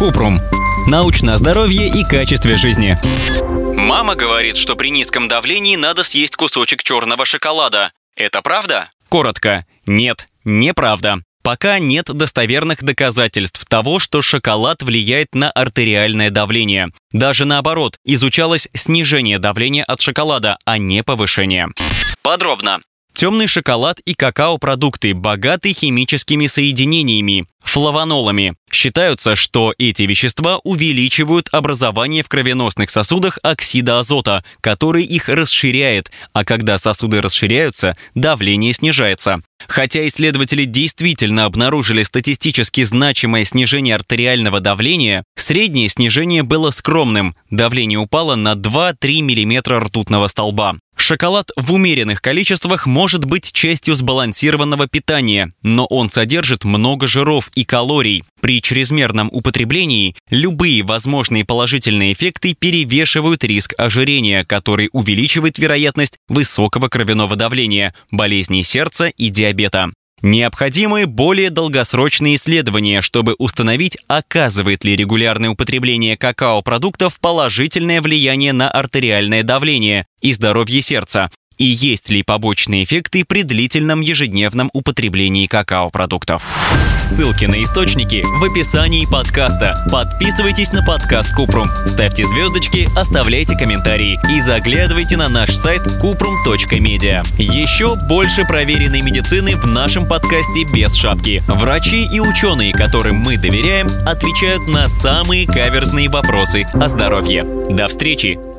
Купрум. Научное здоровье и качестве жизни. Мама говорит, что при низком давлении надо съесть кусочек черного шоколада. Это правда? Коротко. Нет, неправда. Пока нет достоверных доказательств того, что шоколад влияет на артериальное давление. Даже наоборот, изучалось снижение давления от шоколада, а не повышение. Подробно. Темный шоколад и какао-продукты богаты химическими соединениями, флавонолами. Считаются, что эти вещества увеличивают образование в кровеносных сосудах оксида азота, который их расширяет, а когда сосуды расширяются, давление снижается. Хотя исследователи действительно обнаружили статистически значимое снижение артериального давления, среднее снижение было скромным. Давление упало на 2-3 мм ртутного столба. Шоколад в умеренных количествах может быть частью сбалансированного питания, но он содержит много жиров и калорий. При чрезмерном употреблении любые возможные положительные эффекты перевешивают риск ожирения, который увеличивает вероятность высокого кровяного давления, болезней сердца и диабета. Необходимы более долгосрочные исследования, чтобы установить, оказывает ли регулярное употребление какао-продуктов положительное влияние на артериальное давление и здоровье сердца, и есть ли побочные эффекты при длительном ежедневном употреблении какао-продуктов. Ссылки на источники в описании подкаста. Подписывайтесь на подкаст Купрум, ставьте звездочки, оставляйте комментарии и заглядывайте на наш сайт kuprum.media. Еще больше проверенной медицины в нашем подкасте без шапки. Врачи и ученые, которым мы доверяем, отвечают на самые каверзные вопросы о здоровье. До встречи!